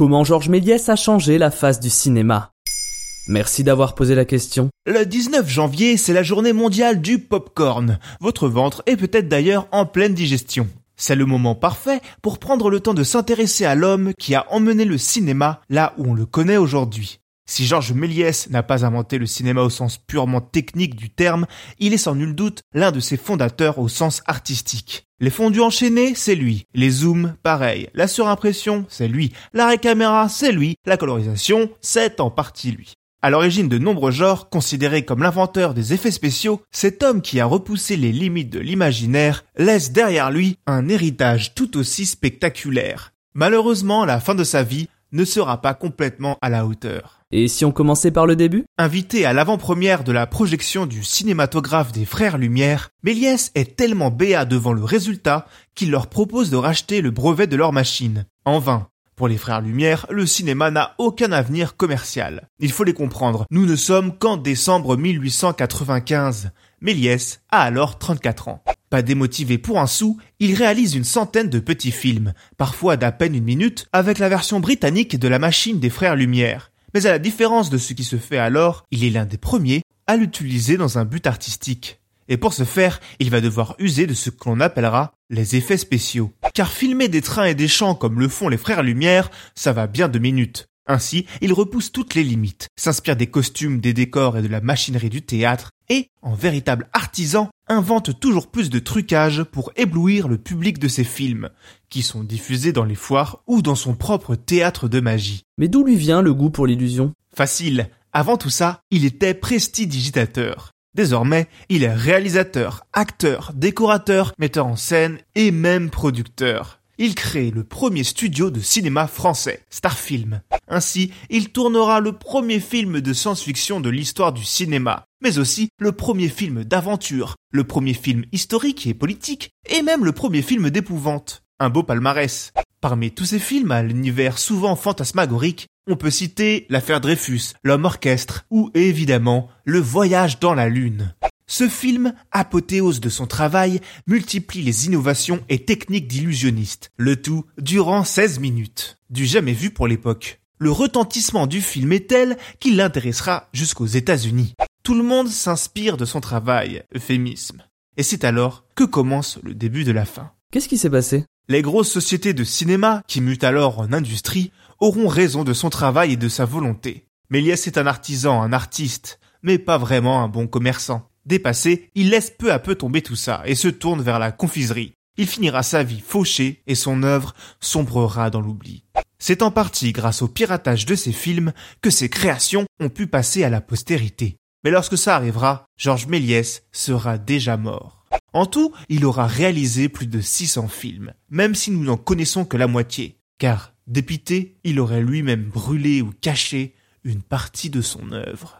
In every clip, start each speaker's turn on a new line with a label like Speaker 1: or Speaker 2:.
Speaker 1: Comment Georges Méliès a changé la face du cinéma Merci d'avoir posé la question.
Speaker 2: Le 19 janvier, c'est la journée mondiale du popcorn. Votre ventre est peut-être d'ailleurs en pleine digestion. C'est le moment parfait pour prendre le temps de s'intéresser à l'homme qui a emmené le cinéma là où on le connaît aujourd'hui. Si Georges Méliès n'a pas inventé le cinéma au sens purement technique du terme, il est sans nul doute l'un de ses fondateurs au sens artistique. Les fondus enchaînés, c'est lui. Les zooms, pareil. La surimpression, c'est lui. L'arrêt caméra, c'est lui. La colorisation, c'est en partie lui. À l'origine de nombreux genres, considéré comme l'inventeur des effets spéciaux, cet homme qui a repoussé les limites de l'imaginaire laisse derrière lui un héritage tout aussi spectaculaire. Malheureusement, la fin de sa vie ne sera pas complètement à la hauteur.
Speaker 1: Et si on commençait par le début?
Speaker 2: Invité à l'avant-première de la projection du cinématographe des Frères Lumière, Méliès est tellement béat devant le résultat qu'il leur propose de racheter le brevet de leur machine. En vain. Pour les Frères Lumière, le cinéma n'a aucun avenir commercial. Il faut les comprendre, nous ne sommes qu'en décembre 1895. Méliès a alors 34 ans. Pas démotivé pour un sou, il réalise une centaine de petits films, parfois d'à peine une minute, avec la version britannique de la machine des Frères Lumière. Mais à la différence de ce qui se fait alors, il est l'un des premiers à l'utiliser dans un but artistique. Et pour ce faire, il va devoir user de ce que l'on appellera les effets spéciaux. Car filmer des trains et des champs comme le font les frères Lumière, ça va bien deux minutes. Ainsi, il repousse toutes les limites, s'inspire des costumes, des décors et de la machinerie du théâtre, et, en véritable artisan, invente toujours plus de trucages pour éblouir le public de ses films, qui sont diffusés dans les foires ou dans son propre théâtre de magie.
Speaker 1: Mais d'où lui vient le goût pour l'illusion?
Speaker 2: Facile. Avant tout ça, il était prestidigitateur. Désormais, il est réalisateur, acteur, décorateur, metteur en scène et même producteur. Il crée le premier studio de cinéma français, Starfilm. Ainsi, il tournera le premier film de science-fiction de l'histoire du cinéma, mais aussi le premier film d'aventure, le premier film historique et politique, et même le premier film d'épouvante. Un beau palmarès. Parmi tous ces films à l'univers souvent fantasmagorique, on peut citer L'affaire Dreyfus, L'homme orchestre ou évidemment Le voyage dans la lune. Ce film, apothéose de son travail, multiplie les innovations et techniques d'illusionniste, le tout durant 16 minutes. Du jamais vu pour l'époque. Le retentissement du film est tel qu'il l'intéressera jusqu'aux États-Unis. Tout le monde s'inspire de son travail, euphémisme. Et c'est alors que commence le début de la fin.
Speaker 1: Qu'est-ce qui s'est passé?
Speaker 2: Les grosses sociétés de cinéma, qui mutent alors en industrie, auront raison de son travail et de sa volonté. Méliès est un artisan, un artiste, mais pas vraiment un bon commerçant. Dépassé, il laisse peu à peu tomber tout ça et se tourne vers la confiserie. Il finira sa vie fauché et son œuvre sombrera dans l'oubli. C'est en partie grâce au piratage de ses films que ses créations ont pu passer à la postérité. Mais lorsque ça arrivera, Georges Méliès sera déjà mort. En tout, il aura réalisé plus de 600 films, même si nous n'en connaissons que la moitié, car, dépité, il aurait lui-même brûlé ou caché une partie de son œuvre.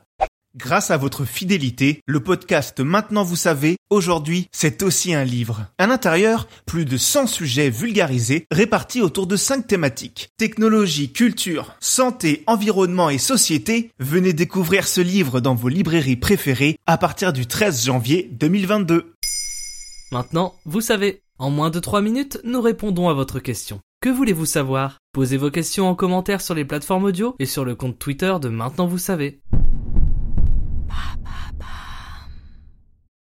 Speaker 2: Grâce à votre fidélité, le podcast Maintenant vous savez, aujourd'hui, c'est aussi un livre. À l'intérieur, plus de 100 sujets vulgarisés répartis autour de 5 thématiques. Technologie, culture, santé, environnement et société. Venez découvrir ce livre dans vos librairies préférées à partir du 13 janvier 2022.
Speaker 1: Maintenant, vous savez. En moins de 3 minutes, nous répondons à votre question. Que voulez-vous savoir? Posez vos questions en commentaire sur les plateformes audio et sur le compte Twitter de Maintenant vous savez.